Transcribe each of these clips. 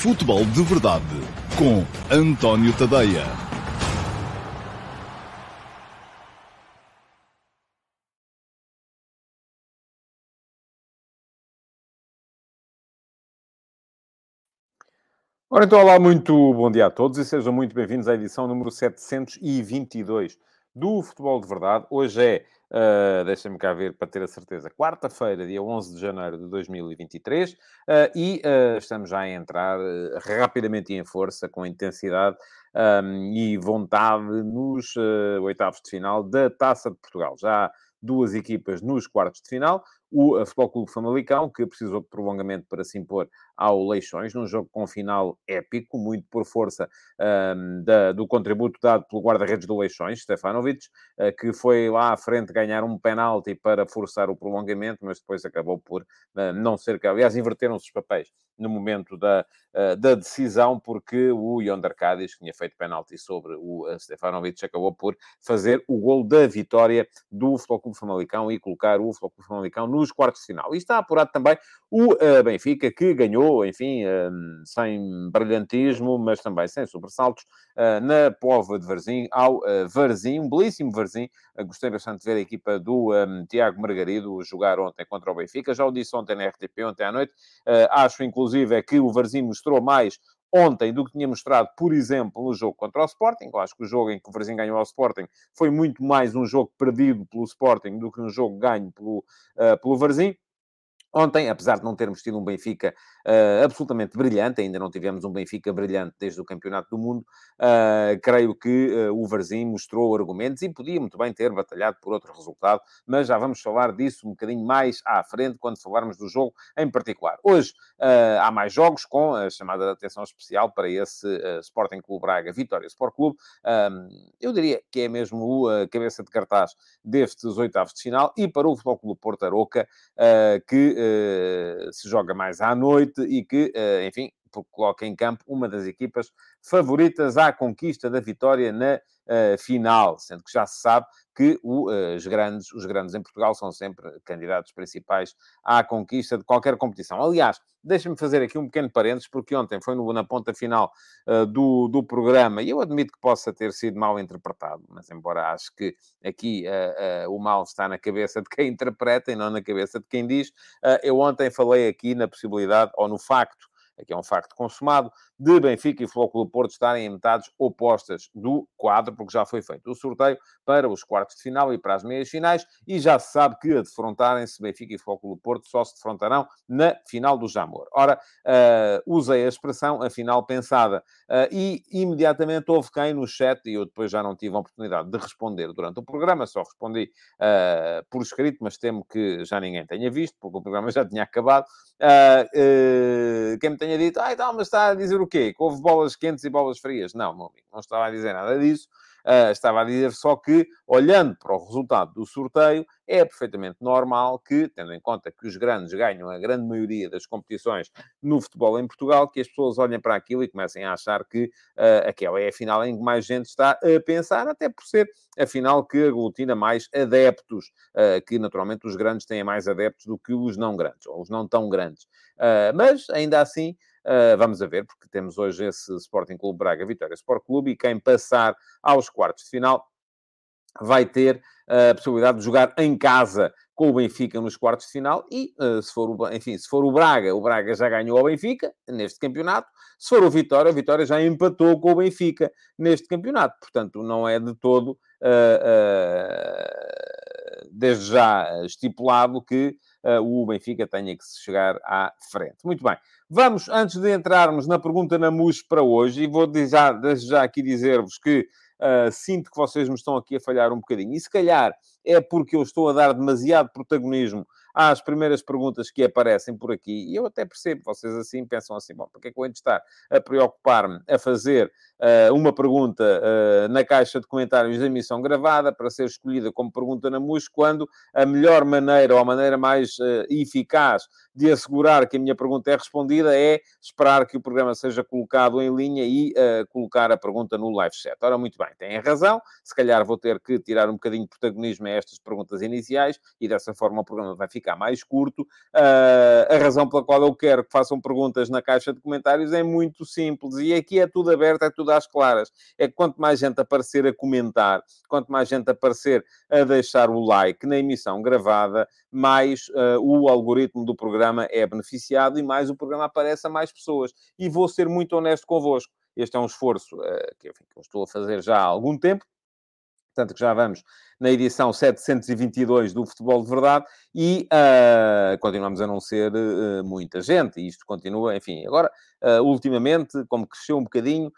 Futebol de Verdade com António Tadeia. Ora, então, olá, muito bom dia a todos e sejam muito bem-vindos à edição número 722 do Futebol de Verdade. Hoje é, uh, deixem-me cá ver para ter a certeza, quarta-feira, dia 11 de janeiro de 2023, uh, e uh, estamos já a entrar rapidamente e em força, com intensidade um, e vontade nos oitavos de final da Taça de Portugal. Já duas equipas nos quartos de final. O Futebol Clube Famalicão, que precisou de prolongamento para se impor ao Leixões, num jogo com final épico, muito por força um, da, do contributo dado pelo guarda-redes do Leixões, Stefanovic, uh, que foi lá à frente ganhar um penalti para forçar o prolongamento, mas depois acabou por uh, não ser... Aliás, inverteram-se os papéis no momento da, uh, da decisão, porque o Yonder Cádiz, que tinha feito penalti sobre o Stefanovic, acabou por fazer o gol da vitória do Futebol Clube Famalicão e colocar o Futebol Clube Famalicão nos quartos de final. E está apurado também o uh, Benfica, que ganhou, enfim, sem brilhantismo, mas também sem sobressaltos, na Pova de Varzim, ao Varzim, um belíssimo Varzim. gostei bastante de ver a equipa do um, Tiago Margarido jogar ontem contra o Benfica. Já o disse ontem na RTP, ontem à noite. acho, inclusive, é que o Varzim mostrou mais ontem do que tinha mostrado, por exemplo, no jogo contra o Sporting. Eu acho que o jogo em que o Varzim ganhou ao Sporting foi muito mais um jogo perdido pelo Sporting do que um jogo ganho pelo, uh, pelo Varzim. Ontem, apesar de não termos tido um Benfica uh, absolutamente brilhante, ainda não tivemos um Benfica brilhante desde o Campeonato do Mundo, uh, creio que uh, o Varzim mostrou argumentos e podia muito bem ter batalhado por outro resultado, mas já vamos falar disso um bocadinho mais à frente, quando falarmos do jogo em particular. Hoje há mais jogos com a chamada de atenção especial para esse Sporting Clube Braga Vitória Sport Clube. eu diria que é mesmo a cabeça de cartaz destes oitavos de final e para o Futebol Clube Porto Aroca, uh, se joga mais à noite e que, uh, enfim, coloca em campo uma das equipas favoritas à conquista da vitória na uh, final, sendo que já se sabe que o, uh, os, grandes, os grandes em Portugal são sempre candidatos principais à conquista de qualquer competição. Aliás, deixa-me fazer aqui um pequeno parênteses, porque ontem foi no, na ponta final uh, do, do programa, e eu admito que possa ter sido mal interpretado, mas embora acho que aqui o mal está na cabeça de quem interpreta e não na cabeça de quem diz, eu ontem falei aqui na possibilidade, ou no facto, aqui é um facto consumado, de Benfica e Flóculo Porto estarem em metades opostas do quadro, porque já foi feito o sorteio para os quartos de final e para as meias finais, e já se sabe que a defrontarem-se Benfica e Flóculo Porto só se defrontarão na final do Jamor. Ora, uh, usei a expressão a final pensada, uh, e imediatamente houve quem no chat, e eu depois já não tive a oportunidade de responder durante o programa, só respondi uh, por escrito, mas temo que já ninguém tenha visto, porque o programa já tinha acabado, quem me tenha dito, ah, então, mas está a dizer o quê? Que houve bolas quentes e bolas frias? Não, meu amigo, não estava a dizer nada disso. Uh, estava a dizer só que, olhando para o resultado do sorteio, é perfeitamente normal que, tendo em conta que os grandes ganham a grande maioria das competições no futebol em Portugal, que as pessoas olhem para aquilo e comecem a achar que uh, aquela é a final em que mais gente está a pensar, até por ser a final que aglutina mais adeptos, uh, que naturalmente os grandes têm mais adeptos do que os não grandes, ou os não tão grandes. mas, ainda assim, Uh, vamos a ver, porque temos hoje esse Sporting Clube Braga Vitória Sport Clube e quem passar aos quartos de final vai ter a possibilidade de jogar em casa com o Benfica nos quartos de final e, uh, se for o, enfim, se for o Braga, o Braga já ganhou ao Benfica neste campeonato. Se for o Vitória, o Vitória já empatou com o Benfica neste campeonato. Portanto, não é de todo, uh, uh, desde já estipulado que o Benfica tenha que se chegar à frente. Muito bem. Vamos, antes de entrarmos na pergunta na MUS para hoje, e vou já, desde já aqui dizer-vos que uh, sinto que vocês me estão aqui a falhar um bocadinho. E se calhar é porque eu estou a dar demasiado protagonismo às primeiras perguntas que aparecem por aqui, e eu até percebo, vocês assim pensam assim, bom, porque é que eu de estar a preocupar-me a fazer uh, uma pergunta uh, na caixa de comentários da emissão gravada para ser escolhida como pergunta na MUS, quando a melhor maneira ou a maneira mais uh, eficaz de assegurar que a minha pergunta é respondida é esperar que o programa seja colocado em linha e colocar a pergunta no live chat. Ora, muito bem, têm razão, se calhar vou ter que tirar um bocadinho de protagonismo a estas perguntas iniciais e dessa forma o programa vai ficar ficar mais curto. Uh, a razão pela qual eu quero que façam perguntas na caixa de comentários é muito simples. E aqui é tudo aberto, é tudo às claras. É que quanto mais gente aparecer a comentar, quanto mais gente aparecer a deixar o like na emissão gravada, mais uh, o algoritmo do programa é beneficiado e mais o programa aparece a mais pessoas. E vou ser muito honesto convosco. Este é um esforço uh, que, enfim, que eu estou a fazer já há algum tempo, tanto que já vamos na edição 722 do Futebol de Verdade e uh, continuamos a não ser uh, muita gente. E isto continua, enfim, agora, uh, ultimamente, como cresceu um bocadinho,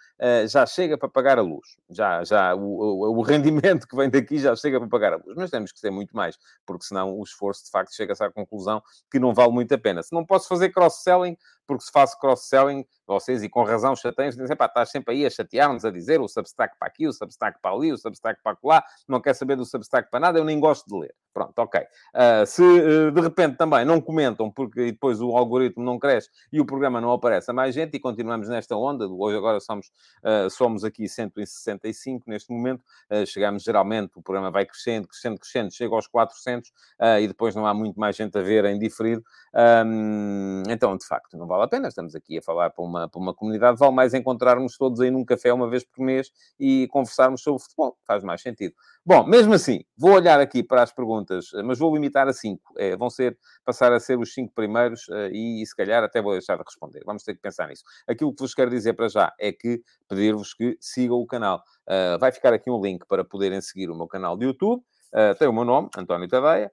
já chega para pagar a luz. Já, já o, o, o, rendimento que vem daqui já chega para pagar a luz. Mas temos que ser muito mais, porque senão o esforço, de facto, chega-se à conclusão que não vale muito a pena. Se não posso fazer cross-selling, porque se faço cross-selling, vocês, e com razão, chateiam-se, dizem, pá, estás sempre aí a chatear-nos, a dizer o Substack para aqui, o Substack para ali, o Substack para lá, não quer saber do Substack para nada, eu nem gosto de ler. Pronto, ok. Uh, se uh, de repente também não comentam, porque depois o algoritmo não cresce e o programa não aparece a mais gente e continuamos nesta onda, hoje agora somos, uh, somos aqui 165 neste momento, chegamos geralmente, o programa vai crescendo, crescendo, crescendo, chega aos 400 e depois não há muito mais gente a ver em diferido. Um, então, de facto, não vale a pena, estamos aqui a falar para uma, para uma comunidade, vale mais encontrarmos todos aí num café uma vez por mês e conversarmos sobre futebol, faz mais sentido. Bom, mesmo assim, vou olhar aqui para as perguntas, mas vou limitar a cinco. É, vão ser, passar a ser os cinco primeiros uh, e, se calhar, até vou deixar de responder. Vamos ter que pensar nisso. Aquilo que vos quero dizer para já é que pedir-vos que sigam o canal. Uh, vai ficar aqui um link para poderem seguir o meu canal de YouTube. Uh, tem o meu nome, António Tadeia.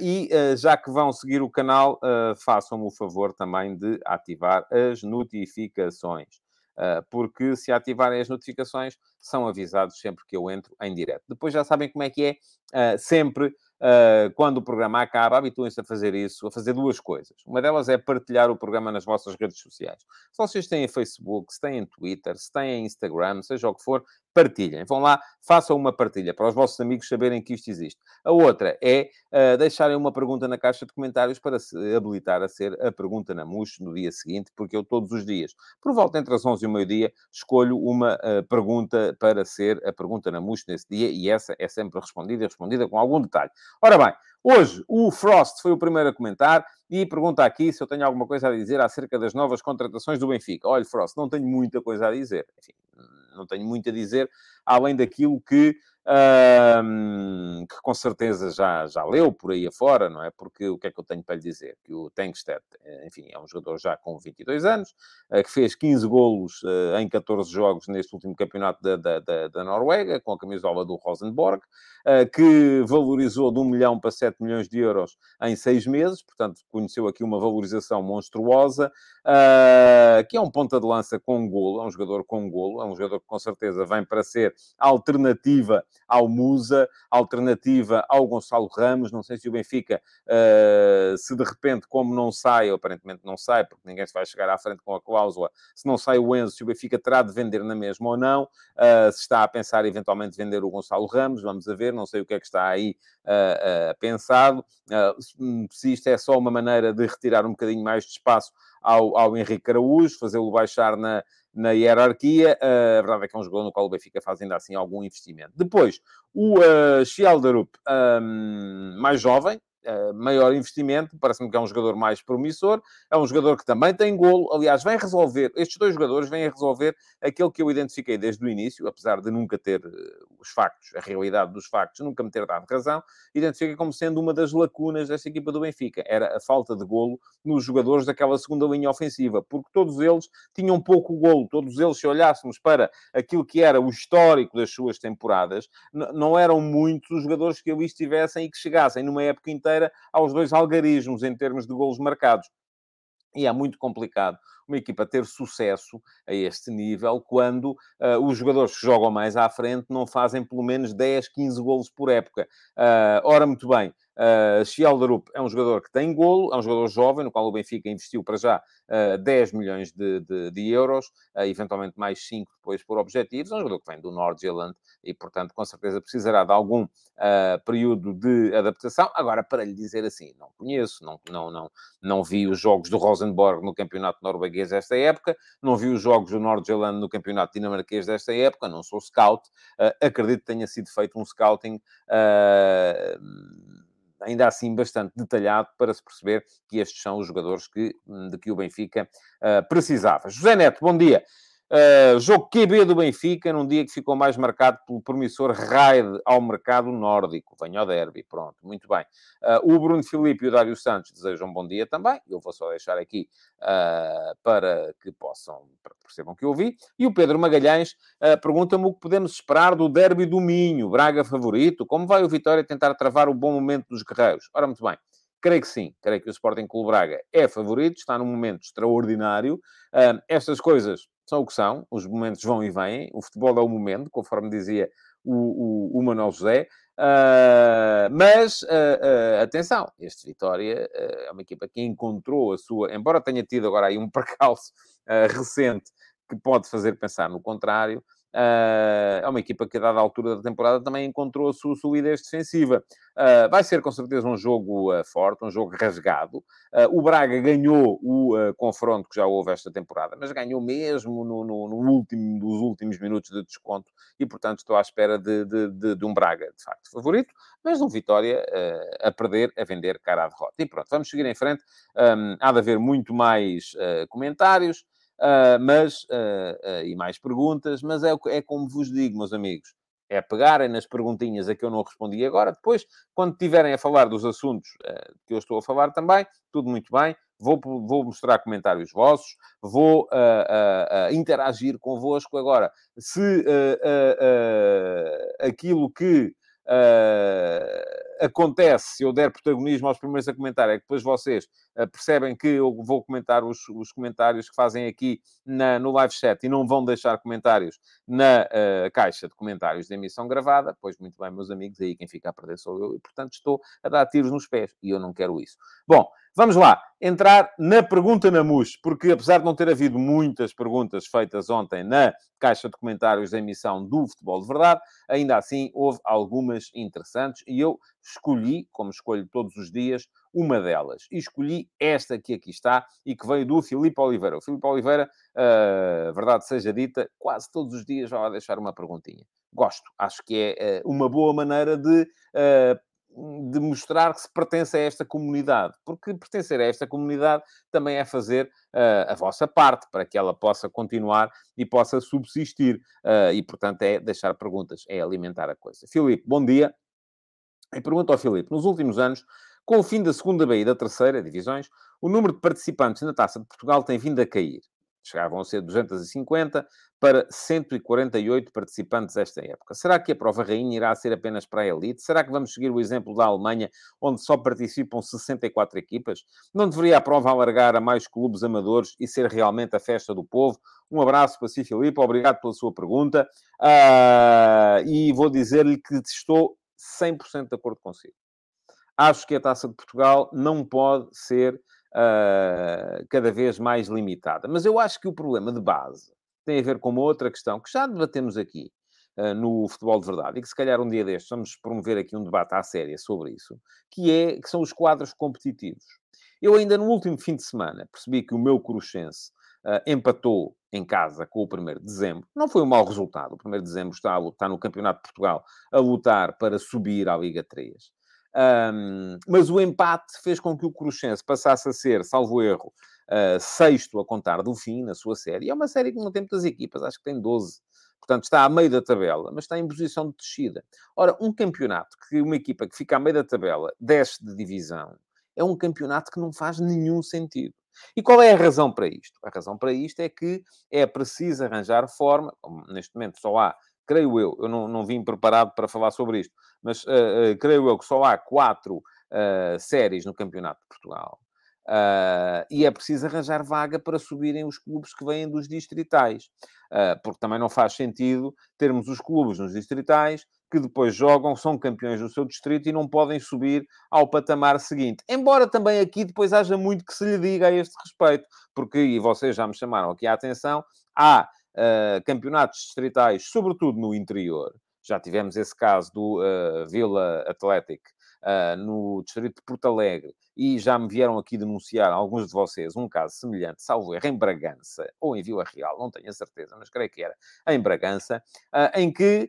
e já que vão seguir o canal, façam-me o favor também de ativar as notificações. Porque se ativarem as notificações, são avisados sempre que eu entro em direto. Depois já sabem como é que é, sempre uh, quando o programa acaba, habituem-se a fazer isso, a fazer duas coisas. Uma delas é partilhar o programa nas vossas redes sociais. Se vocês têm Facebook, se têm Twitter, se têm Instagram, seja o que for, partilhem. Vão lá, façam uma partilha para os vossos amigos saberem que isto existe. A outra é uh, deixarem uma pergunta na caixa de comentários para se habilitar a ser a pergunta na MUS no dia seguinte, porque eu todos os dias, por volta entre as 11 e o meio-dia, escolho uma uh, pergunta para ser a pergunta na MUS nesse dia e essa é sempre respondida e respondida com algum detalhe. Ora bem, hoje o Frost foi o primeiro a comentar e pergunta aqui se eu tenho alguma coisa a dizer acerca das novas contratações do Benfica. Olha, Frost, não tenho muita coisa a dizer. Enfim, não tenho muito a dizer, além daquilo que um, que com certeza já, já leu por aí afora, não é? Porque o que é que eu tenho para lhe dizer? Que o Tankstedt, enfim, é um jogador já com 22 anos, uh, que fez 15 golos uh, em 14 jogos neste último campeonato da, da, da, da Noruega, com a camisola do Rosenborg, que valorizou de 1 milhão para 7 milhões de euros em 6 meses, portanto, conheceu aqui uma valorização monstruosa, que é um ponta de lança com golo, é um jogador com golo, é um jogador que com certeza vem para ser alternativa ao Musa, alternativa ao Gonçalo Ramos. Não sei se o Benfica, uh, se de repente, como não sai, aparentemente não sai, porque ninguém se vai chegar à frente com a cláusula, se não sai o Enzo, se o Benfica terá de vender na mesma ou não, se está a pensar eventualmente vender o Gonçalo Ramos, vamos a ver, não sei o que é que está aí uh, pensado, se isto é só uma maneira de retirar um bocadinho mais de espaço ao, ao Henrique Araújo, fazê-lo baixar na, na hierarquia. Uh, a verdade é que é um jogador no qual o Benfica faz ainda assim algum investimento. Depois, o uh, um, mais jovem, Uh, maior investimento, parece-me que é um jogador mais promissor, é um jogador que também tem golo, aliás, vem resolver, estes dois jogadores vêm a resolver aquilo que eu identifiquei desde o início, apesar de nunca ter uh, os factos, a realidade dos factos, nunca me ter dado razão, identifiquei como sendo uma das lacunas desta equipa do Benfica, era a falta de golo nos jogadores daquela segunda linha ofensiva, porque todos eles tinham pouco golo, todos eles, se olhássemos para aquilo que era o histórico das suas temporadas, não eram muitos os jogadores que ali estivessem e que chegassem numa época inteira aos dois algarismos em termos de golos marcados. E é muito complicado uma equipa ter sucesso a este nível quando uh, os jogadores que jogam mais à frente não fazem pelo menos 10, 15 golos por época. Uh, ora, muito bem, Uh, Schjelderup é um jogador que tem golo, é um jogador jovem, no qual o Benfica investiu para já uh, 10 milhões de, de, de euros, uh, eventualmente mais 5 depois por objetivos. É um jogador que vem do Nordjylland e, portanto, com certeza precisará de algum uh, período de adaptação. Agora, para lhe dizer assim, não conheço, não, não, não, não vi os jogos do Rosenborg no campeonato norueguês desta época, não vi os jogos do Nordjylland no campeonato dinamarquês desta época, não sou scout, acredito que tenha sido feito um scouting ainda assim bastante detalhado para se perceber que estes são os jogadores que, de que o Benfica precisava. José Neto, bom dia. Uh, jogo QB do Benfica, num dia que ficou mais marcado pelo promissor raid ao mercado nórdico. Venha ao derby, pronto, muito bem. Uh, o Bruno Filipe e o Dário Santos desejam um bom dia também. Eu vou só deixar aqui uh, para que possam, para que percebam que eu ouvi. E o Pedro Magalhães pergunta-me o que podemos esperar do derby do Minho. Braga favorito? Como vai o Vitória tentar travar o bom momento dos guerreiros? Ora, muito bem. Creio que sim, creio que o Sporting Clube Braga é favorito, está num momento extraordinário. Estas coisas são o que são, os momentos vão e vêm, o futebol é o momento, conforme dizia o, o, o Manuel José. Uh, mas, uh, uh, atenção, este Vitória é uma equipa que encontrou a sua, embora tenha tido agora aí um percalço recente que pode fazer pensar no contrário, Uh, é uma equipa que, a dada altura da temporada, também encontrou a sua solidez defensiva. Uh, vai ser, com certeza, um jogo uh, forte, um jogo rasgado. o Braga ganhou o confronto que já houve esta temporada, mas ganhou mesmo no, no, no último dos últimos minutos de desconto e, portanto, estou à espera de, de, de, de um Braga, de facto, favorito, mas de um Vitória a perder, a vender cara à derrota. E pronto, vamos seguir em frente. Um, há de haver muito mais comentários. Uh, mas, uh, uh, e mais perguntas, mas é, é como vos digo, meus amigos, é pegarem nas perguntinhas a que eu não respondi agora. Depois, quando tiverem a falar dos assuntos que eu estou a falar também, tudo muito bem. Vou, vou mostrar comentários vossos, vou interagir convosco. Agora, se aquilo que uh, acontece, se eu der protagonismo aos primeiros a comentar, é que depois vocês uh, percebem que eu vou comentar os, os comentários que fazem aqui na, no live chat e não vão deixar comentários na uh, caixa de comentários da emissão gravada, pois muito bem, meus amigos, aí quem fica a perder sou eu e, portanto, estou a dar tiros nos pés e eu não quero isso. Bom, Vamos lá, entrar na pergunta na MUS, porque apesar de não ter havido muitas perguntas feitas ontem na caixa de comentários da emissão do Futebol de Verdade, ainda assim houve algumas interessantes e eu escolhi, como escolho todos os dias, uma delas. E escolhi esta que aqui está e que veio do Filipe Oliveira. O Filipe Oliveira, uh, verdade seja dita, quase todos os dias vai lá deixar uma perguntinha. Gosto, acho que é uh, uma boa maneira de uh, de mostrar que se pertence a esta comunidade, porque pertencer a esta comunidade também é fazer uh, a vossa parte para que ela possa continuar e possa subsistir. Uh, e, portanto, é deixar perguntas, é alimentar a coisa. Filipe, bom dia. E pergunto ao Filipe: nos últimos anos, com o fim da segunda B e da terceira divisões, o número de participantes na Taça de Portugal tem vindo a cair chegavam a ser 250 para 148 participantes esta época. Será que a prova rainha irá ser apenas para a elite? Será que vamos seguir o exemplo da Alemanha, onde só participam 64 equipas? Não deveria a prova alargar a mais clubes amadores e ser realmente a festa do povo? Um abraço para si, Filipe. Obrigado pela sua pergunta. Uh, e vou dizer-lhe que estou 100% de acordo consigo. Acho que a Taça de Portugal não pode ser uh, cada vez mais limitada. Mas eu acho que o problema de base tem a ver com uma outra questão que já debatemos aqui uh, no Futebol de Verdade e que se calhar um dia destes vamos promover aqui um debate à séria sobre isso, que, é, que são os quadros competitivos. Eu ainda no último fim de semana percebi que o meu Cruxense uh, empatou em casa com o 1 de dezembro. Não foi um mau resultado. O 1 de dezembro está, a, está no Campeonato de Portugal a lutar para subir à Liga 3. Um, mas o empate fez com que o Cruxense passasse a ser, salvo erro, uh, sexto a contar do fim na sua série. É uma série que não tem muitas equipas, acho que tem 12. Portanto, está a meio da tabela, mas está em posição de descida. Ora, um campeonato que uma equipa que fica a meio da tabela desce de divisão é um campeonato que não faz nenhum sentido. E qual é a razão para isto? A razão para isto é que é preciso arranjar forma, neste momento só há creio eu, eu não, não vim preparado para falar sobre isto, mas uh, uh, creio eu que só há quatro uh, séries no Campeonato de Portugal. e é preciso arranjar vaga para subirem os clubes que vêm dos distritais. porque também não faz sentido termos os clubes nos distritais que depois jogam, são campeões do seu distrito e não podem subir ao patamar seguinte. Embora também aqui depois haja muito que se lhe diga a este respeito, porque, e vocês já me chamaram aqui a atenção, há uh, campeonatos distritais, sobretudo no interior. Já tivemos esse caso do uh, Vila Athletic, uh, no distrito de Porto Alegre, e já me vieram aqui denunciar alguns de vocês um caso semelhante, salvo erro, em Bragança, ou em Vila Real, não tenho a certeza, mas creio que era em Bragança, uh, em que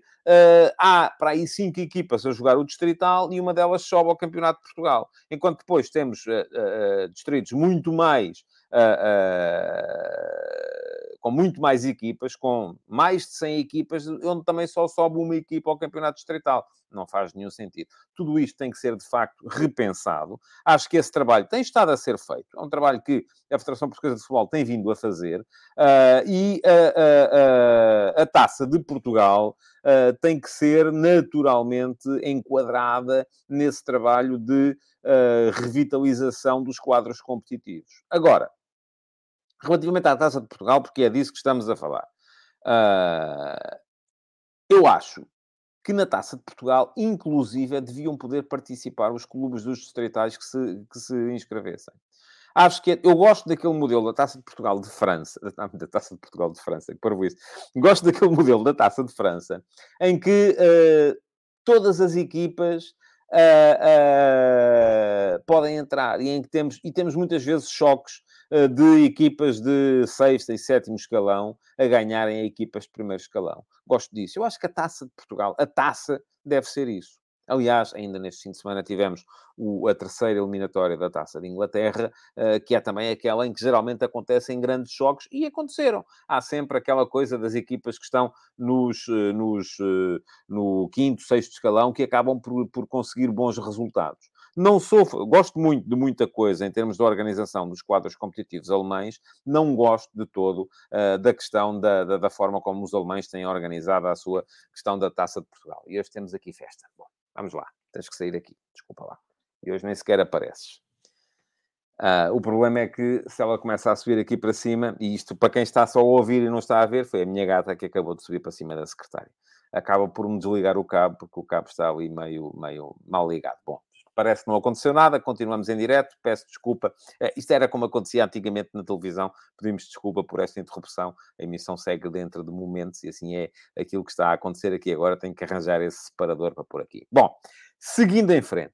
há para aí cinco equipas a jogar o distrital e uma delas sobe ao Campeonato de Portugal. Enquanto depois temos distritos muito mais com muito mais equipas, com mais de 100 equipas, onde também só sobe uma equipa ao campeonato distrital. Não faz nenhum sentido. Tudo isto tem que ser, de facto, repensado. Acho que esse trabalho tem estado a ser feito. É um trabalho que a Federação Portuguesa de Futebol tem vindo a fazer. Uh, e a Taça de Portugal uh, tem que ser naturalmente enquadrada nesse trabalho de uh, revitalização dos quadros competitivos. Agora, Relativamente à Taça de Portugal, porque é disso que estamos a falar. Uh, eu acho que na Taça de Portugal, inclusive, deviam poder participar os clubes dos distritais que se, que se inscrevessem. Acho que é, eu gosto daquele modelo da Taça de Portugal de França, da, Taça de Portugal de França, que para isso. Gosto daquele modelo da Taça de França, em que uh, todas as equipas uh, uh, podem entrar e em que temos, e temos muitas vezes choques de equipas de sexto e sétimo escalão a ganharem equipas de primeiro escalão. Gosto disso. Eu acho que a taça de Portugal, a taça, deve ser isso. Aliás, ainda neste fim de semana tivemos o, a terceira eliminatória da Taça de Inglaterra, uh, que é também aquela em que geralmente acontecem grandes choques, e aconteceram. Há sempre aquela coisa das equipas que estão nos, uh, nos, uh, no quinto, sexto escalão, que acabam por, por conseguir bons resultados. Não sou, gosto muito de muita coisa em termos de organização dos quadros competitivos alemães, não gosto de todo uh, da questão da, da, da, forma como os alemães têm organizado a sua questão da Taça de Portugal. E hoje temos aqui festa. Bom, vamos lá, tens que sair aqui, desculpa lá. E hoje nem sequer apareces. Uh, o problema é que se ela começa a subir aqui para cima, e isto para quem está só a ouvir e não está a ver, foi a minha gata que acabou de subir para cima da secretária. Acaba por me desligar o cabo, porque o cabo está ali meio, meio mal ligado. Bom, parece que não aconteceu nada, continuamos em direto, peço desculpa. Eh, isto era como acontecia antigamente na televisão, pedimos desculpa por esta interrupção, a emissão segue dentro de momentos e assim é aquilo que está a acontecer aqui agora, tenho que arranjar esse separador para pôr aqui. Bom, seguindo em frente.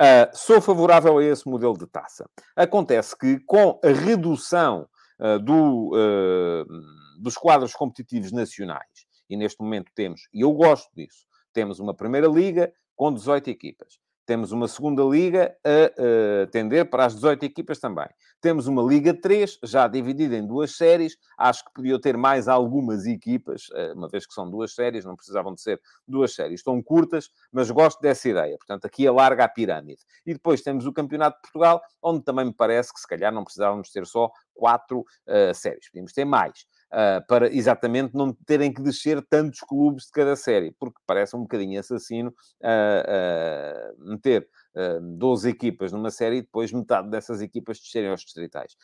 Uh, sou favorável a esse modelo de taça. Acontece que com a redução uh, do, uh, dos quadros competitivos nacionais, e neste momento temos, e eu gosto disso, temos uma primeira liga com 18 equipas. Temos uma segunda liga a, a tender para as 18 equipas também. Temos uma Liga 3, já dividida em duas séries. Acho que podia ter mais algumas equipas, eh, uma vez que são duas séries, não precisavam de ser duas séries tão curtas, mas gosto dessa ideia. Portanto, aqui alarga a pirâmide. E depois temos o Campeonato de Portugal, onde também me parece que se calhar não precisávamos ter só quatro uh, séries, podíamos ter mais. Uh, para exatamente não terem que descer tantos clubes de cada série, porque parece um bocadinho assassino uh, uh, meter uh, 12 equipas numa série e depois metade dessas equipas descerem aos distritais.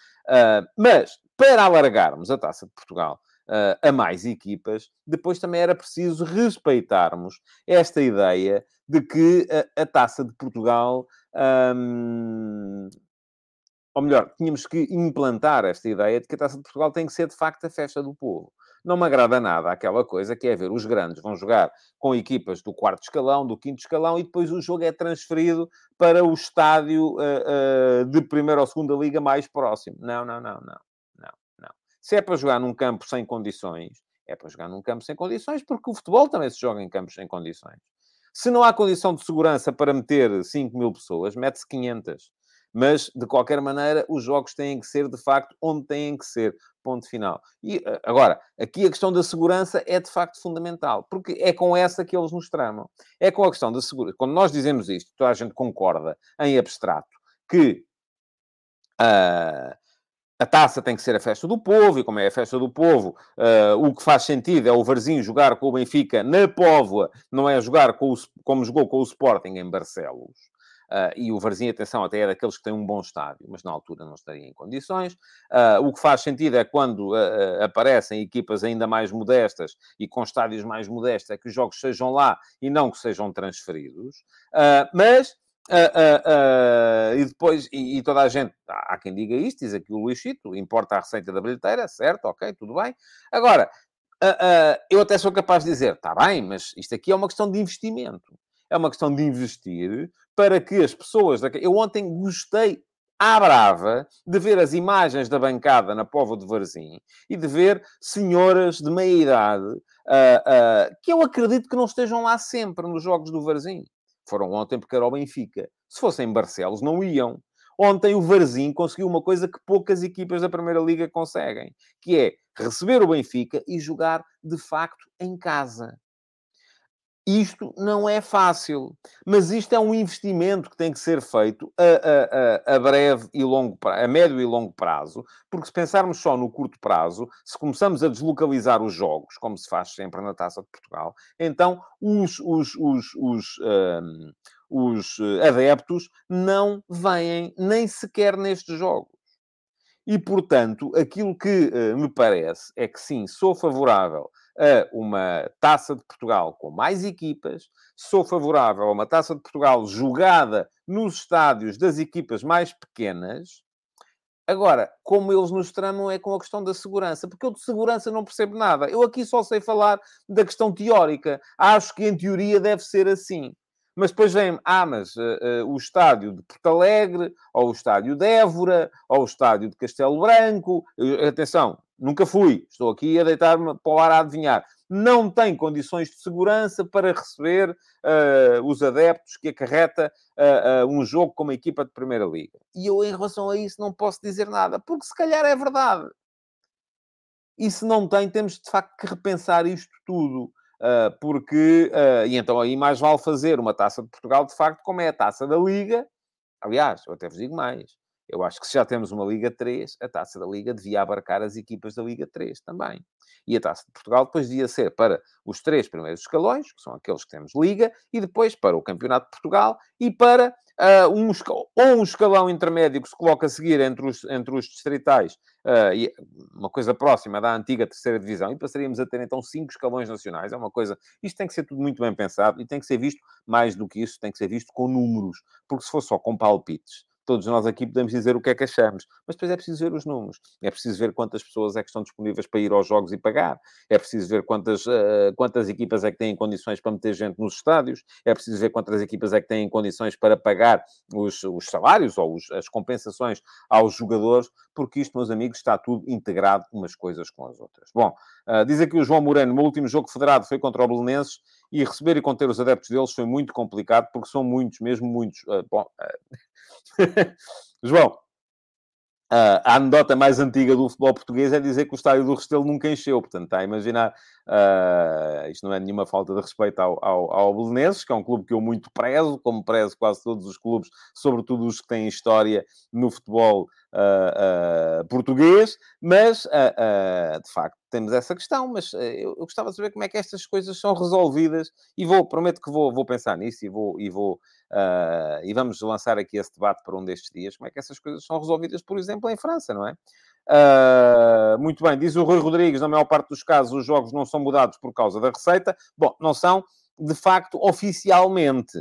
mas, para alargarmos a Taça de Portugal a mais equipas, depois também era preciso respeitarmos esta ideia de que a, Taça de Portugal ou melhor, tínhamos que implantar esta ideia de que a Taça de Portugal tem que ser de facto a festa do povo. Não me agrada nada aquela coisa que é ver os grandes vão jogar com equipas do quarto escalão, do quinto escalão e depois o jogo é transferido para o estádio uh, uh, de primeira ou segunda liga mais próximo. Não, não, não, não, não, não. Se é para jogar num campo sem condições, é para jogar num campo sem condições, porque o futebol também se joga em campos sem condições. Se não há condição de segurança para meter 5 mil pessoas, mete-se 500. Mas, de qualquer maneira, os jogos têm que ser, de facto, onde têm que ser. Ponto final. E, eh, agora, aqui a questão da segurança é, de facto, fundamental. Porque é com essa que eles nos tramam. É com a questão da segurança. Quando nós dizemos isto, toda a gente concorda, em abstrato, que... Uh, a taça tem que ser a festa do povo, e como é a festa do povo, uh, o que faz sentido é o Varzinho jogar com o Benfica na Póvoa, não é jogar com o, como jogou com o Sporting em Barcelos. Uh, e o Varzim, atenção, até é daqueles que têm um bom estádio, mas na altura não estaria em condições. Uh, o que faz sentido é quando uh, aparecem equipas ainda mais modestas e com estádios mais modestos, é que os jogos sejam lá e não que sejam transferidos. mas Uh, uh, uh, e depois, e, e, toda a gente, há, há quem diga isto, diz aqui o Luís Chito, importa a receita da bilheteira, certo, ok, tudo bem. Agora, eu até sou capaz de dizer, está bem, mas isto aqui é uma questão de investimento é uma questão de investir para que as pessoas... Eu ontem gostei à brava de ver as imagens da bancada na Povo de Varzim e de ver senhoras de meia-idade uh, uh, que eu acredito que não estejam lá sempre nos jogos do Varzim. Foram ontem porque era o Benfica. Se fossem Barcelos, não iam. Ontem o Varzim conseguiu uma coisa que poucas equipas da Primeira Liga conseguem, que é receber o Benfica e jogar de facto em casa. Isto não é fácil, mas isto é um investimento que tem que ser feito a, a, a, breve e longo prazo, a médio e longo prazo, porque se pensarmos só no curto prazo, se começamos a deslocalizar os jogos, como se faz sempre na Taça de Portugal, então os, os, os, os, um, os eh, adeptos não vêm nem sequer nestes jogos. E, portanto, aquilo que uh, me parece é que sim, sou favorável a uma taça de Portugal com mais equipas, sou favorável a uma taça de Portugal jogada nos estádios das equipas mais pequenas. Agora, como eles nos tramam é com a questão da segurança, porque eu de segurança não percebo nada. Eu aqui só sei falar da questão teórica. Acho que em teoria deve ser assim. Mas depois vem, ah, mas uh, uh, o estádio de Porto Alegre, ou o estádio de Évora, ou o estádio de Castelo Branco. Uh, atenção, nunca fui, estou aqui a deitar-me para o ar a adivinhar. Não tem condições de segurança para receber os adeptos que acarreta um jogo com uma equipa de Primeira Liga. E eu, em relação a isso, não posso dizer nada, porque se calhar é verdade. E se não tem, temos de facto que repensar isto tudo. Uh, porque, uh, e então aí mais vale fazer uma taça de Portugal, de facto, como é a taça da Liga. Aliás, eu até vos digo mais. Eu acho que se já temos uma Liga 3, a taça da Liga devia abarcar as equipas da Liga 3 também. E a taça de Portugal depois devia ser para os três primeiros escalões, que são aqueles que temos Liga, e depois para o Campeonato de Portugal e para uh, um, ou um escalão intermédio que se coloca a seguir entre os, entre os distritais, uh, uma coisa próxima da antiga terceira divisão, e passaríamos a ter então cinco escalões nacionais. É uma coisa. Isto tem que ser tudo muito bem pensado e tem que ser visto mais do que isso, tem que ser visto com números, porque se for só com palpites todos nós aqui podemos dizer o que é que achamos, mas depois é preciso ver os números, é preciso ver quantas pessoas é que estão disponíveis para ir aos jogos e pagar, é preciso ver quantas, uh, quantas equipas é que têm condições para meter gente nos estádios, é preciso ver quantas equipas é que têm condições para pagar os, os salários ou os, as compensações aos jogadores, porque isto, meus amigos, está tudo integrado umas coisas com as outras. Bom, uh, diz aqui o João Moreno, meu último jogo federado foi contra o Belenenses e receber e conter os adeptos deles foi muito complicado, porque são muitos, mesmo muitos. Uh, bom, João, a anedota mais antiga do futebol português é dizer que o estádio do Restelo nunca encheu. Portanto, está a imaginar... Uh, isto não é nenhuma falta de respeito ao, ao, ao Belenenses, que é um clube que eu muito prezo, como prezo quase todos os clubes, sobretudo os que têm história no futebol uh, uh, português. Mas, de facto, temos essa questão. Mas eu, eu, gostava de saber como é que estas coisas são resolvidas. E vou, prometo que vou, vou pensar nisso e vou... E vou e vamos lançar aqui esse debate para um destes dias, como é que essas coisas são resolvidas, por exemplo, em França, não é? Uh, muito bem, diz o Rui Rodrigues, na maior parte dos casos os jogos não são mudados por causa da receita. Bom, não são, de facto, oficialmente.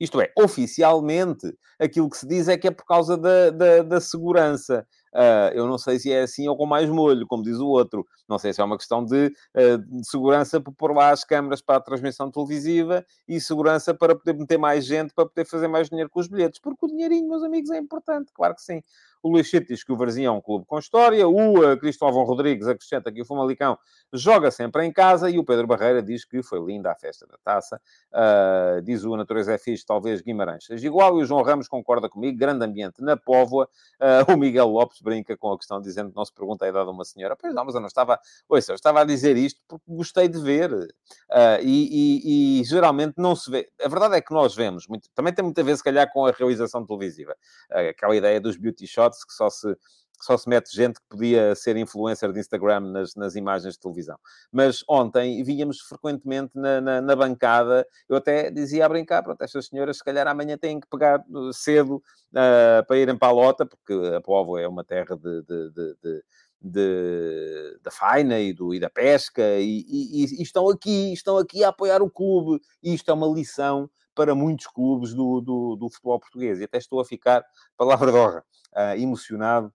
Isto é, oficialmente, aquilo que se diz é que é por causa da, da, da segurança. Uh, eu não sei se é assim ou com mais molho, como diz o outro. Não sei se é uma questão de, uh, de segurança por pôr lá as câmaras para a transmissão televisiva e segurança para poder meter mais gente, para poder fazer mais dinheiro com os bilhetes. Porque o dinheirinho, meus amigos, é importante, claro que sim. O Luís Chito diz que o Varzim é um clube com história. O uh, Cristóvão Rodrigues acrescenta que o Fumalicão joga sempre em casa. E o Pedro Barreira diz que foi linda a festa da taça. Uh, diz o Natureza é fixe, talvez Guimarães seja igual. E o João Ramos concorda comigo. Grande ambiente na Póvoa. Uh, o Miguel Lopes brinca com a questão, dizendo que não se pergunta a idade de uma senhora. Pois não, mas eu não estava... Ouça, eu estava a dizer isto porque gostei de ver. Uh, e, e, e, geralmente não se vê... A verdade é que nós vemos. Muito... Também tem muita vez, se calhar, com a realização televisiva. aquela ideia dos beauty shots que só se, só se mete gente que podia ser influencer de Instagram nas, nas imagens de televisão. Mas ontem víamos frequentemente na, na, na, bancada, eu até dizia a brincar, pronto, estas senhoras se calhar amanhã têm que pegar uh, cedo uh, para irem para a lota, porque a Povo é uma terra de, de, de, de de, da faina e, do, e da pesca e, e, e, estão aqui, estão aqui a apoiar o clube. E isto é uma lição para muitos clubes do, do, do futebol português. E até estou a ficar, palavra de honra, uh, emocionado,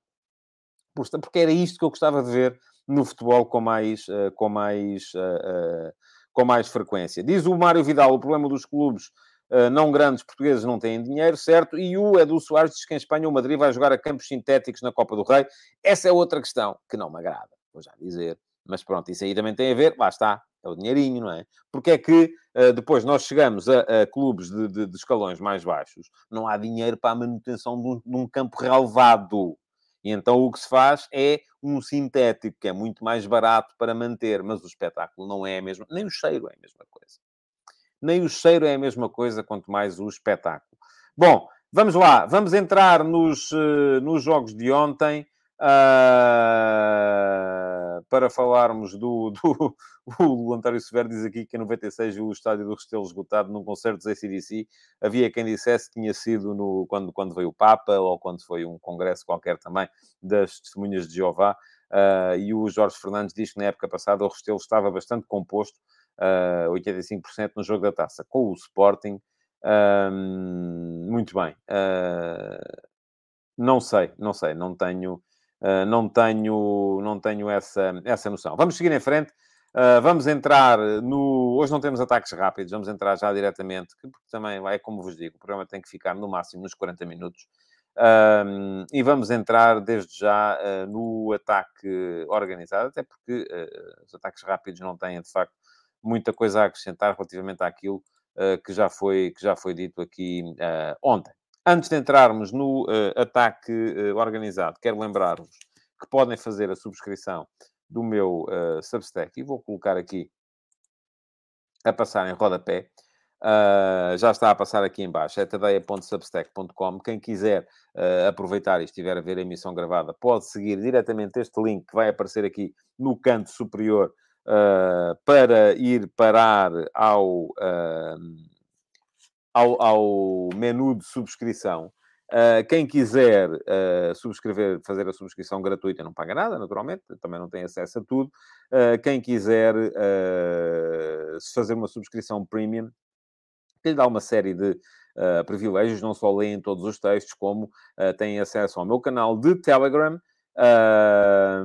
porque era isto que eu gostava de ver no futebol com mais, uh, com mais, uh, com mais frequência. Diz o Mário Vidal, o problema dos clubes não grandes portugueses não têm dinheiro, certo? E o Edu Soares diz que em Espanha o Madrid vai jogar a campos sintéticos na Copa do Rei. Essa é outra questão que não me agrada, vou já dizer. Mas pronto, isso aí também tem a ver, lá está, é o dinheirinho, não é? Porque é que uh, depois nós chegamos a, a clubes de, de, de, escalões mais baixos, não há dinheiro para a manutenção de um, de um campo relevado. E então o que se faz é um sintético, que é muito mais barato para manter, mas o espetáculo não é a mesma, nem o cheiro é a mesma coisa. Nem o cheiro é a mesma coisa, quanto mais o espetáculo. Bom, vamos lá, vamos entrar nos, uh, nos jogos de ontem. Uh, para falarmos do, do o António Severo diz aqui que em 96 o estádio do Restelo esgotado num concerto dos ACDC. Havia quem dissesse que tinha sido no, quando, quando veio o Papa ou quando foi um congresso qualquer também das testemunhas de Jeová. Uh, e o Jorge Fernandes diz que na época passada o Restelo estava bastante composto, uh, 85% no jogo da taça, com o Sporting. muito bem. Uh, não sei, não sei, não tenho Uh, não tenho, não tenho essa, essa noção. Vamos seguir em frente. Uh, vamos entrar no. Hoje não temos ataques rápidos, vamos entrar já diretamente, porque também é como vos digo, o programa tem que ficar no máximo nos 40 minutos. Uh, e vamos entrar desde já uh, no ataque organizado, até porque os ataques rápidos não têm de facto muita coisa a acrescentar relativamente àquilo que, já foi, que já foi dito aqui ontem. Antes de entrarmos no uh, ataque organizado, quero lembrar-vos que podem fazer a subscrição do meu Substack e vou colocar aqui a passar em rodapé. Uh, já está a passar aqui em baixo, é tadeia.substack.com. Quem quiser uh, aproveitar e estiver a ver a emissão gravada, pode seguir diretamente este link que vai aparecer aqui no canto superior uh, para ir parar ao ao, ao menu de subscrição. Uh, quem quiser uh, subscrever, fazer a subscrição gratuita, não paga nada, naturalmente, também não tem acesso a tudo. Uh, quem quiser fazer uma subscrição premium, que lhe dá uma série de privilégios, não só leem todos os textos, como têm acesso ao meu canal de Telegram, Uh,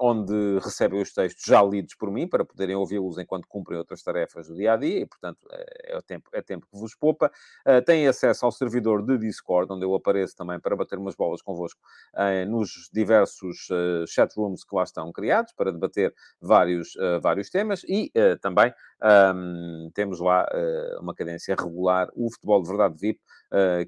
onde recebem os textos já lidos por mim, para poderem ouvi-los enquanto cumprem outras tarefas do dia a dia, e portanto é, é tempo, é tempo que vos poupa. Uh, têm acesso ao servidor de Discord, onde eu apareço também para bater umas bolas convosco uh, nos diversos uh, chat rooms que lá estão criados, para debater vários, vários temas, e também um, temos lá uma cadência regular, o Futebol de Verdade VIP,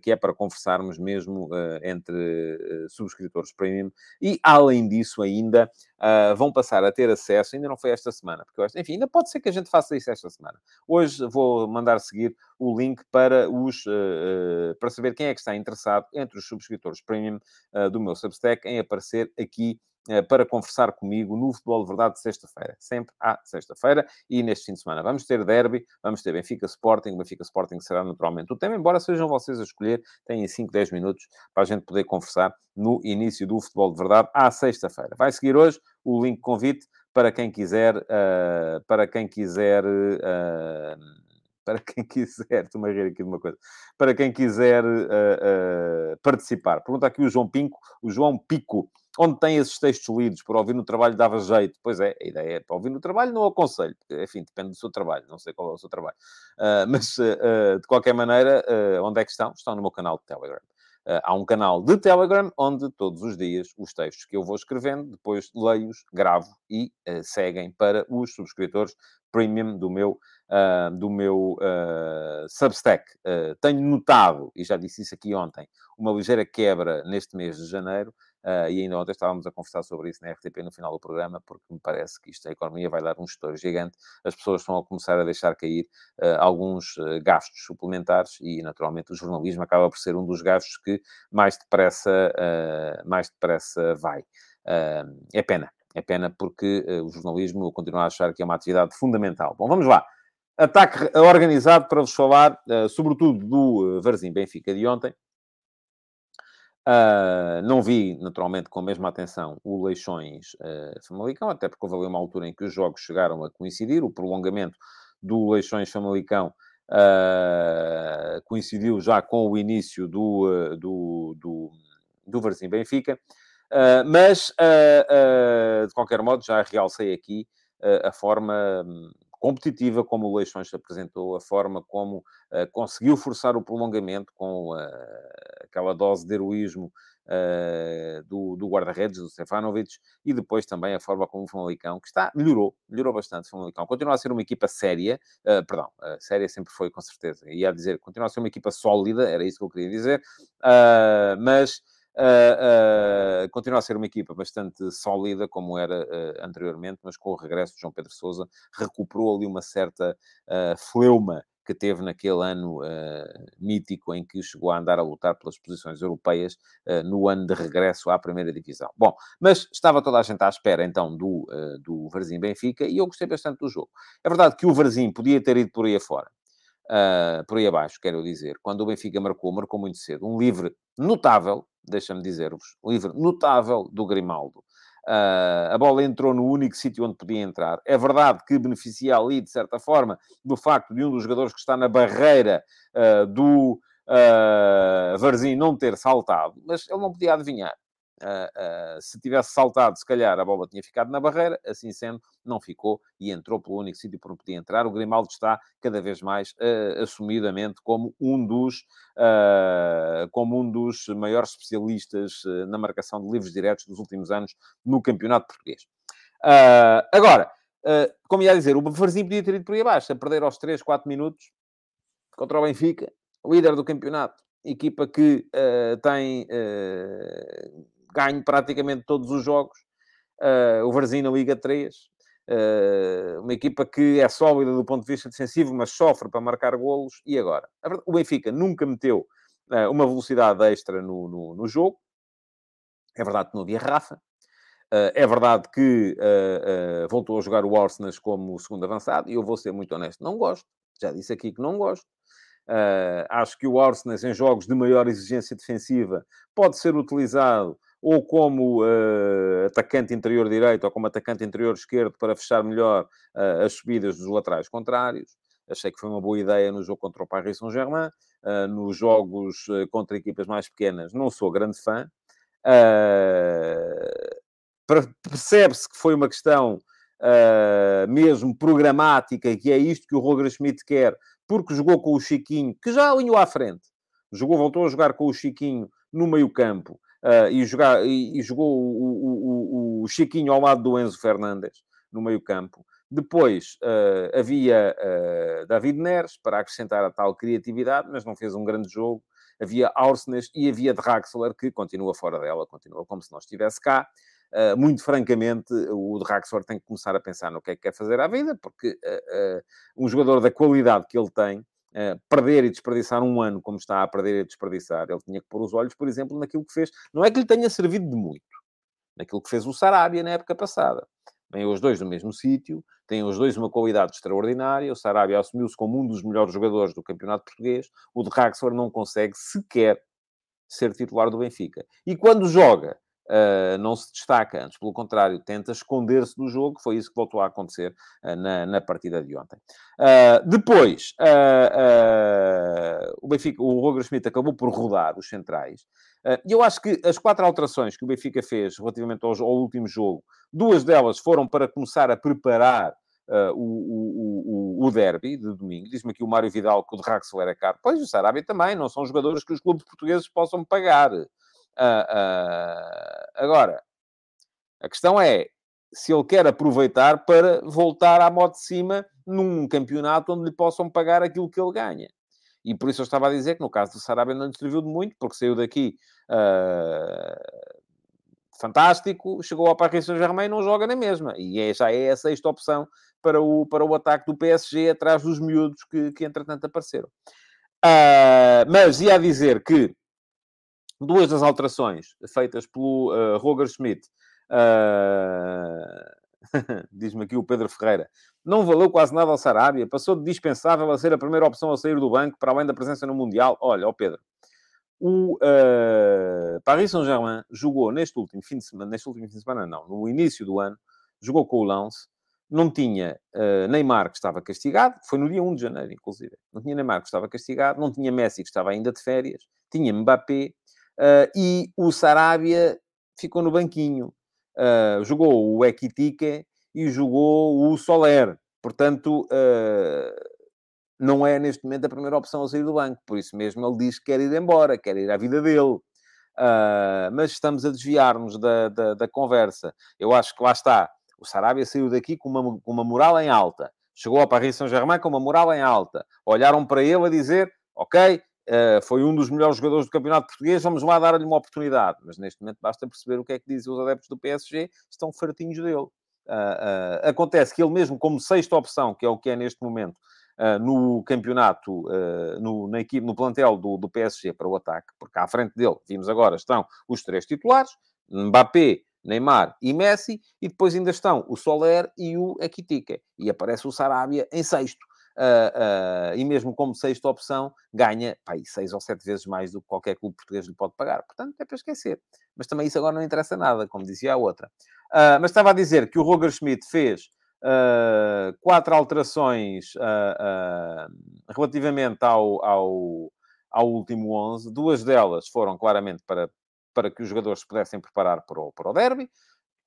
que é para conversarmos mesmo entre subscritores premium e, além disso, ainda uh, vão passar a ter acesso, ainda não foi esta semana, porque enfim, ainda pode ser que a gente faça isso esta semana. Hoje vou mandar seguir o link para os uh, para saber quem é que está interessado entre os subscritores premium do meu Substack em aparecer aqui para conversar comigo no Futebol de Verdade de sexta-feira. Sempre à sexta-feira e neste fim de semana. Vamos ter derby, vamos ter Benfica Sporting. Benfica Sporting será naturalmente o tema, embora sejam vocês a escolher. Têm 5, 10 minutos para a gente poder conversar no início do Futebol de Verdade à sexta-feira. Vai seguir hoje o link convite para quem quiser, uh, para quem quiser. Uh, para quem quiser, estou-me a rir aqui de uma coisa, para quem quiser uh, participar. Pergunta aqui o João Pinco, o João Pico, onde tem esses textos lidos, para ouvir no trabalho dava jeito. Pois é, a ideia é para ouvir no trabalho, não aconselho, enfim, depende do seu trabalho, não sei qual é o seu trabalho. Uh, mas, de qualquer maneira, onde é que estão? Estão no meu canal de Telegram. Uh, há um canal de Telegram onde todos os dias os textos que eu vou escrevendo, depois leio-os, gravo e uh, seguem para os subscritores premium do meu, uh, do meu Substack. tenho notado, e já disse isso aqui ontem, uma ligeira quebra neste mês de janeiro Uh, e ainda ontem estávamos a conversar sobre isso na RTP no final do programa, porque me parece que isto, a economia vai dar um estouro gigante. As pessoas a começar a deixar cair uh, alguns uh, gastos suplementares e, naturalmente, o jornalismo acaba por ser um dos gastos que mais depressa, mais depressa vai. é pena. É pena porque o jornalismo eu continuo a achar que é uma atividade fundamental. Bom, vamos lá. Ataque organizado para vos falar, sobretudo do Varzim Benfica de ontem. Uh, não vi, naturalmente, com a mesma atenção o Leixões uh, Famalicão, até porque houve ali uma altura em que os jogos chegaram a coincidir. O prolongamento do Leixões Famalicão uh, coincidiu já com o início do, uh, do, do, do Varzim Benfica. Mas, de qualquer modo, já realcei aqui a forma competitiva como o Leixões se apresentou, a forma como uh, conseguiu forçar o prolongamento com uh, aquela dose de heroísmo uh, do, do guarda-redes, do Stefanovic, e depois também a forma como o Famalicão, que está, melhorou, melhorou bastante o Famalicão. Continua a ser uma equipa séria, perdão, séria sempre foi, com certeza. Ia dizer, continua a ser uma equipa sólida, era isso que eu queria dizer, mas Uh, continua a ser uma equipa bastante sólida, como era uh, anteriormente, mas com o regresso de João Pedro Sousa, recuperou ali uma certa fleuma que teve naquele ano mítico em que chegou a andar a lutar pelas posições europeias no ano de regresso à primeira divisão. Bom, mas estava toda a gente à espera então do, do Varzim Benfica e eu gostei bastante do jogo. É verdade que o Varzim podia ter ido por aí afora, por aí abaixo, quero dizer, quando o Benfica marcou, marcou muito cedo, um livre notável, deixa-me dizer-vos, livre notável do Grimaldo. Uh, a bola entrou no único sítio onde podia entrar. É verdade que beneficia ali, de certa forma, do facto de um dos jogadores que está na barreira uh, do uh, Varzim não ter saltado, mas ele não podia adivinhar. Uh, uh, se tivesse saltado, se calhar a bola tinha ficado na barreira, assim sendo, não ficou e entrou pelo único sítio por onde podia entrar. O Grimaldo está cada vez mais uh, assumidamente como um dos, como um dos maiores especialistas na marcação de livros diretos dos últimos anos no campeonato português. agora, como ia dizer, o Varzim podia ter ido por aí abaixo, a perder aos 3, 4 minutos contra o Benfica, líder do campeonato equipa que tem ganho praticamente todos os jogos. Uh, o Varzim na Liga 3, uh, eh, uma equipa que é sólida do ponto de vista defensivo, mas sofre para marcar golos. E agora? O Benfica nunca meteu uh, uma velocidade extra no, no, no, jogo. É verdade que não havia Rafa. é verdade que voltou a jogar o Orsnas como segundo avançado. E eu vou ser muito honesto, não gosto. Já disse aqui que não gosto. acho que o Orsnas, em jogos de maior exigência defensiva, pode ser utilizado ou como uh, atacante interior direito ou como atacante interior esquerdo para fechar melhor uh, as subidas dos laterais contrários. Achei que foi uma boa ideia no jogo contra o Paris Saint-Germain. Uh, nos jogos contra equipas mais pequenas, não sou grande fã. Percebe-se que foi uma questão mesmo programática, que é isto que o Roger Schmidt quer, porque jogou com o Chiquinho, que já alinhou à frente. Jogou, voltou a jogar com o Chiquinho no meio-campo uh, e, jogar, e, e jogou o, o, o, Chiquinho ao lado do Enzo Fernandes no meio-campo. Depois uh, havia uh, David Neres para acrescentar a tal criatividade, mas não fez um grande jogo. Havia Aursnes e havia Draxler, que continua fora dela, continua como se não estivesse cá. Uh, muito francamente, o Draxler tem que começar a pensar no que é que quer fazer à vida, porque um jogador da qualidade que ele tem, Uh, perder e desperdiçar um ano como está a perder e desperdiçar. Ele tinha que pôr os olhos, por exemplo, naquilo que fez. Não é que lhe tenha servido de muito. Naquilo que fez o Sarabia na época passada. Vêm os dois no mesmo sítio, têm os dois uma qualidade extraordinária. O Sarabia assumiu-se como um dos melhores jogadores do campeonato português. O de Raxford não consegue sequer ser titular do Benfica. E quando joga, uh, não se destaca, antes pelo contrário, tenta esconder-se do jogo, foi isso que voltou a acontecer uh, na, na partida de ontem. Uh, depois, o Benfica, o Roger Schmidt acabou por rodar os centrais, e eu acho que as quatro alterações que o Benfica fez relativamente ao, ao último jogo, duas delas foram para começar a preparar Uh, o, o, o, derby de domingo. Diz-me aqui o Mário Vidal que o de Raxel era caro. Pois, o Sarabia também. Não são jogadores que os clubes portugueses possam pagar. Uh, uh, agora, a questão é se ele quer aproveitar para voltar à moto de cima num campeonato onde lhe possam pagar aquilo que ele ganha. E por isso eu estava a dizer que no caso do Sarabia não lhe serviu de muito, porque saiu daqui uh, fantástico, chegou ao Paris Saint-Germain e não joga na mesma. E é, já é a sexta opção para o, para o ataque do PSG atrás dos miúdos que, que entretanto apareceram. Uh, mas ia dizer que duas das alterações feitas pelo uh, Roger Schmidt, uh... diz-me aqui o Pedro Ferreira, não valeu quase nada ao Sarabia, passou de dispensável a ser a primeira opção a sair do banco, para além da presença no Mundial. Olha, ó Pedro, o uh, Paris Saint-Germain jogou neste último fim de semana, neste último fim de semana não, no início do ano, jogou com o Lens, não tinha uh, Neymar que estava castigado, foi no dia 1 de janeiro, inclusive. Não tinha Neymar que estava castigado, não tinha Messi que estava ainda de férias, tinha Mbappé, Uh, e o Sarabia ficou no banquinho. Uh, jogou o Equitique e jogou o Soler. Portanto, uh, não é neste momento a primeira opção a sair do banco. Por isso mesmo ele diz que quer ir embora, quer ir à vida dele. Mas estamos a desviar-nos da, da, da, conversa. Eu acho que lá está. O Sarabia saiu daqui com uma, com uma moral em alta. Chegou ao Paris Saint-Germain com uma moral em alta. Olharam para ele a dizer, ok, uh, foi um dos melhores jogadores do campeonato português, vamos lá dar-lhe uma oportunidade. Mas neste momento basta perceber o que é que dizem os adeptos do PSG, estão fartinhos dele. Uh, uh, acontece que ele mesmo, como sexta opção, que é o que é neste momento, uh, no campeonato, no, na equipe, no plantel do, do PSG para o ataque, porque à frente dele, vimos agora, estão os três titulares, Mbappé, Neymar e Messi, e depois ainda estão o Soler e o Equitica. E aparece o Sarabia em sexto. Uh, uh, e mesmo como sexta opção, ganha pá, seis ou sete vezes mais do que qualquer clube português lhe pode pagar. Portanto, é para esquecer. Mas também isso agora não interessa nada, como dizia a outra. Uh, mas estava a dizer que o Roger Schmidt fez quatro alterações relativamente ao, ao, ao último 11. Duas delas foram claramente para, para que os jogadores se pudessem preparar para o, para o derby.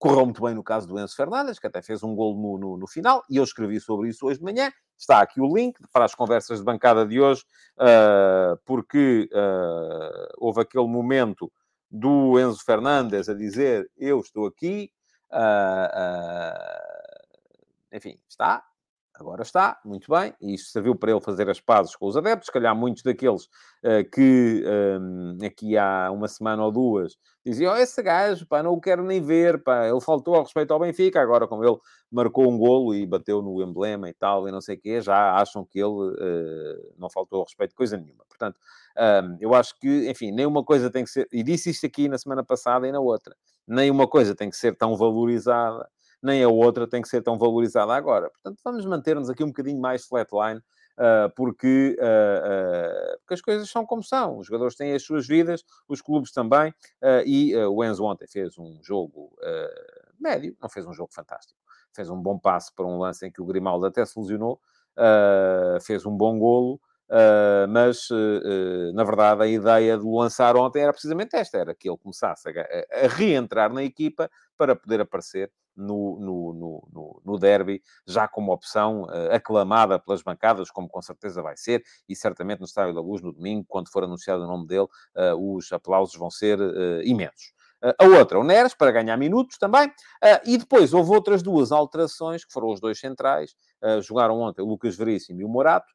Correu muito bem no caso do Enzo Fernandes, que até fez um gol no, no, no, final, e eu escrevi sobre isso hoje de manhã. Está aqui o link para as conversas de bancada de hoje, uh, porque uh, houve aquele momento do Enzo Fernandes a dizer: Eu estou aqui. Uh, enfim, está, Agora está, muito bem, e isto serviu para ele fazer as pazes com os adeptos. Se calhar muitos daqueles uh, que um, aqui há uma semana ou duas diziam: oh, esse gajo, pá, não o quero nem ver, pá, ele faltou ao respeito ao Benfica. Agora, como ele marcou um golo e bateu no emblema e tal, e não sei o quê, já acham que ele uh, não faltou ao respeito de coisa nenhuma. Portanto, um, eu acho que, enfim, nem uma coisa tem que ser, e disse isto aqui na semana passada e na outra, nem uma coisa tem que ser tão valorizada nem a outra tem que ser tão valorizada agora. Portanto, vamos manter-nos aqui um bocadinho mais flatline, uh, porque, uh, uh, porque as coisas são como são. Os jogadores têm as suas vidas, os clubes também, e o Enzo ontem fez um jogo médio, não fez um jogo fantástico. Fez um bom passe para um lance em que o Grimaldo até se lesionou, fez um bom golo, Uh, mas, uh, na verdade, a ideia de lançar ontem era precisamente esta: era que ele começasse a, a reentrar na equipa para poder aparecer no, no, no, no, derby, já como opção uh, aclamada pelas bancadas, como com certeza vai ser, e certamente no Estádio da Luz, no domingo, quando for anunciado o nome dele, os aplausos vão ser imensos. a outra, o Neres, para ganhar minutos também, e depois houve outras duas alterações, que foram os dois centrais, jogaram ontem o Lucas Veríssimo e o Morato,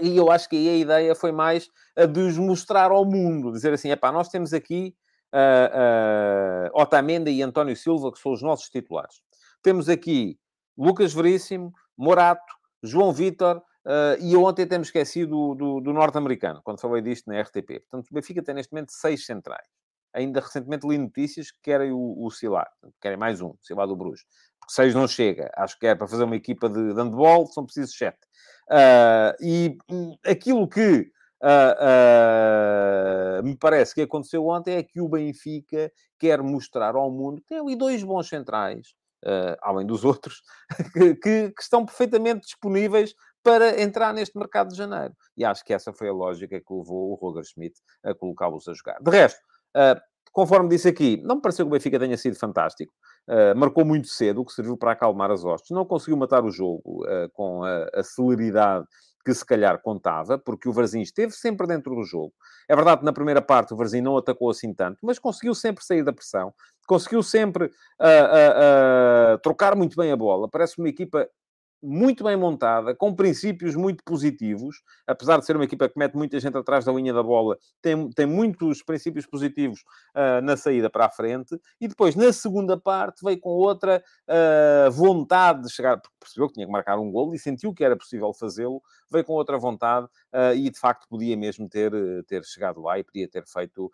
e eu acho que aí a ideia foi mais a de os mostrar ao mundo, dizer assim, é pá, nós temos aqui uh, uh, e António Silva, que são os nossos titulares. Temos aqui Lucas Veríssimo, Morato, João Vitor, uh, e ontem temos esquecido do, do, do norte-americano, quando falei disto na RTP. Portanto, o Benfica tem neste momento seis centrais. Ainda recentemente li notícias que querem o, o Silar, querem mais um, Silar do Bruges. Porque seis não chega. Acho que é para fazer uma equipa de, de handball, são precisos sete. Uh, e aquilo que Uh, uh, me parece que aconteceu ontem é que o Benfica quer mostrar ao mundo que tem ali dois bons centrais, uh, além dos outros, que, que, que, estão perfeitamente disponíveis para entrar neste mercado de janeiro. E acho que essa foi a lógica que levou o Roger Schmidt a colocá-los a jogar. De resto, conforme disse aqui, não me pareceu que o Benfica tenha sido fantástico. marcou muito cedo, o que serviu para acalmar as hostes. Não conseguiu matar o jogo com a, a celeridade que se calhar contava, porque o Varzim esteve sempre dentro do jogo. É verdade que na primeira parte o Varzim não atacou assim tanto, mas conseguiu sempre sair da pressão, conseguiu sempre uh, uh, uh, trocar muito bem a bola. Parece uma equipa muito bem montada, com princípios muito positivos, apesar de ser uma equipa que mete muita gente atrás da linha da bola, tem, tem muitos princípios positivos uh, na saída para a frente, e depois, na segunda parte, veio com outra uh, vontade de chegar, porque percebeu que tinha que marcar um gol e sentiu que era possível fazê-lo, veio com outra vontade uh, e, de facto, podia mesmo ter, ter chegado lá e podia ter feito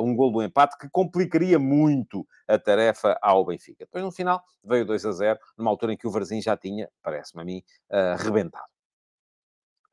um gol do empate, que complicaria muito a tarefa ao Benfica. Depois, no final, veio 2 a 0, numa altura em que o Varzim já tinha, parece parece-me a mim, uh, rebentado.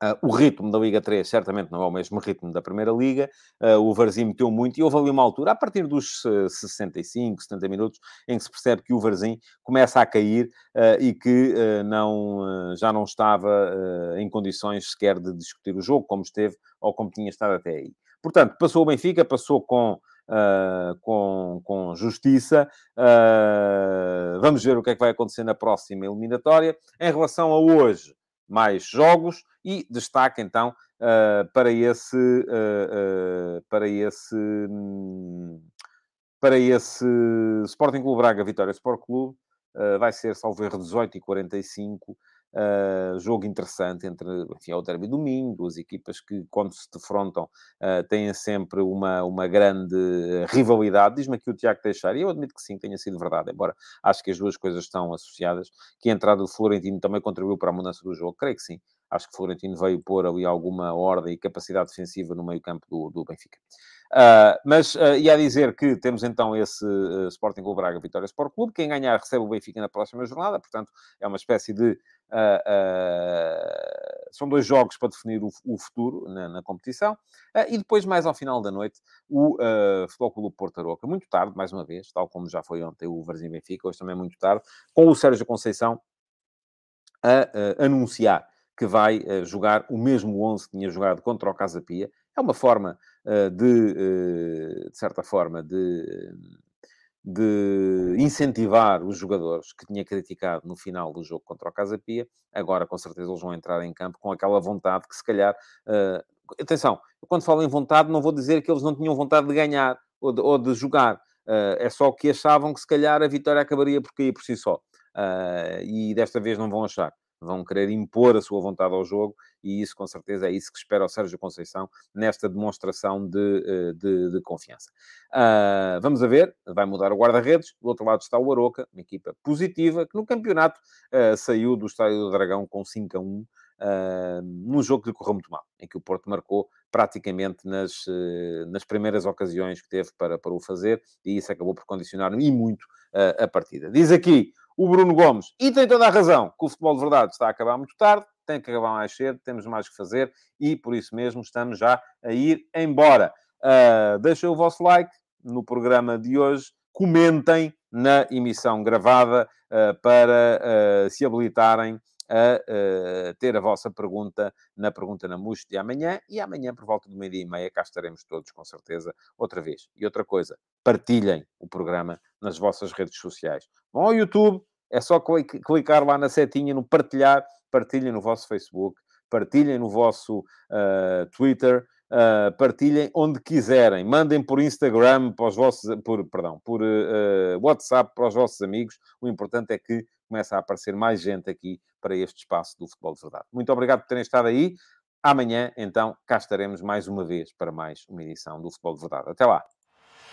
Uh, o ritmo da Liga 3 certamente não é o mesmo ritmo da Primeira Liga. Uh, o Varzim meteu muito e houve ali uma altura, a partir dos uh, 65, 70 minutos, em que se percebe que o Varzim começa a cair uh, e que não, já não estava em condições sequer de discutir o jogo, como esteve ou como tinha estado até aí. Portanto, passou o Benfica, passou com uh, com, com justiça. Uh, vamos ver o que é que vai acontecer na próxima eliminatória. Em relação a hoje, mais jogos e destaque então uh, para esse para esse hum, para esse Sporting Clube Braga Vitória Sport Clube vai ser salvo erro 18 e 45 Uh, jogo interessante entre, enfim, é o derby do Minho, duas equipas que, quando se defrontam, uh, têm sempre uma, uma grande rivalidade. Diz-me aqui o Tiago Teixeira, e eu admito que sim, tenha sido verdade, embora acho que as duas coisas estão associadas, que a entrada do Florentino também contribuiu para a mudança do jogo, creio que sim. Acho que o Florentino veio pôr ali alguma ordem e capacidade defensiva no meio campo do, do Benfica. Uh, mas uh, ia dizer que temos então esse uh, Sporting Clube Braga Vitória Sport Clube. Quem ganhar recebe o Benfica na próxima jornada, portanto, é uma espécie de. são dois jogos para definir o, o futuro na, na competição. e depois, mais ao final da noite, o Futebol Clube Porto Aroca, muito tarde, mais uma vez, tal como já foi ontem o Varzim Benfica, hoje também muito tarde, com o Sérgio Conceição a anunciar que vai jogar o mesmo 11 que tinha jogado contra o Casa Pia. É uma forma de, eh, de certa forma, de, de incentivar os jogadores que tinha criticado no final do jogo contra o Casa Pia. Agora, com certeza, eles vão entrar em campo com aquela vontade que, se calhar... Uh, atenção, quando falo em vontade, não vou dizer que eles não tinham vontade de ganhar ou de, ou de jogar. É só que achavam que, se calhar, a vitória acabaria por cair por si só. E desta vez não vão achar vão querer impor a sua vontade ao jogo e isso, com certeza, é isso que espera o Sérgio Conceição nesta demonstração de, eh, de, de confiança. Uh, vamos a ver, vai mudar o guarda-redes. Do outro lado está o Aroca, uma equipa positiva, que no campeonato uh, saiu do Estádio do Dragão com 5 a 1. Uh, ah, num jogo que correu muito mal, em que o Porto marcou praticamente nas, nas primeiras ocasiões que teve para, para o fazer, e isso acabou por condicionar e muito a partida. Diz aqui o Bruno Gomes, e tem toda a razão, que o futebol de verdade está a acabar muito tarde, tem que acabar mais cedo, temos mais que fazer e por isso mesmo estamos já a ir embora. Uh, deixem o vosso like no programa de hoje, comentem na emissão gravada uh, para uh, se habilitarem a uh, ter a vossa pergunta na Pergunta na MUS de amanhã. E amanhã, por volta do meio-dia e meia, cá estaremos todos, com certeza, outra vez. E outra coisa, partilhem o programa nas vossas redes sociais. Vão ao YouTube, é só clicar lá na setinha no partilhar, partilhem no vosso Facebook, partilhem no vosso uh, Twitter, uh, partilhem onde quiserem, mandem por Instagram para os vossos, por, perdão, por uh, WhatsApp para os vossos amigos. O importante é que comece a aparecer mais gente aqui para este espaço do futebol de verdade. Muito obrigado por terem estado aí. Amanhã, então, cá estaremos mais uma vez para mais uma edição do Futebol de Verdade. Até lá!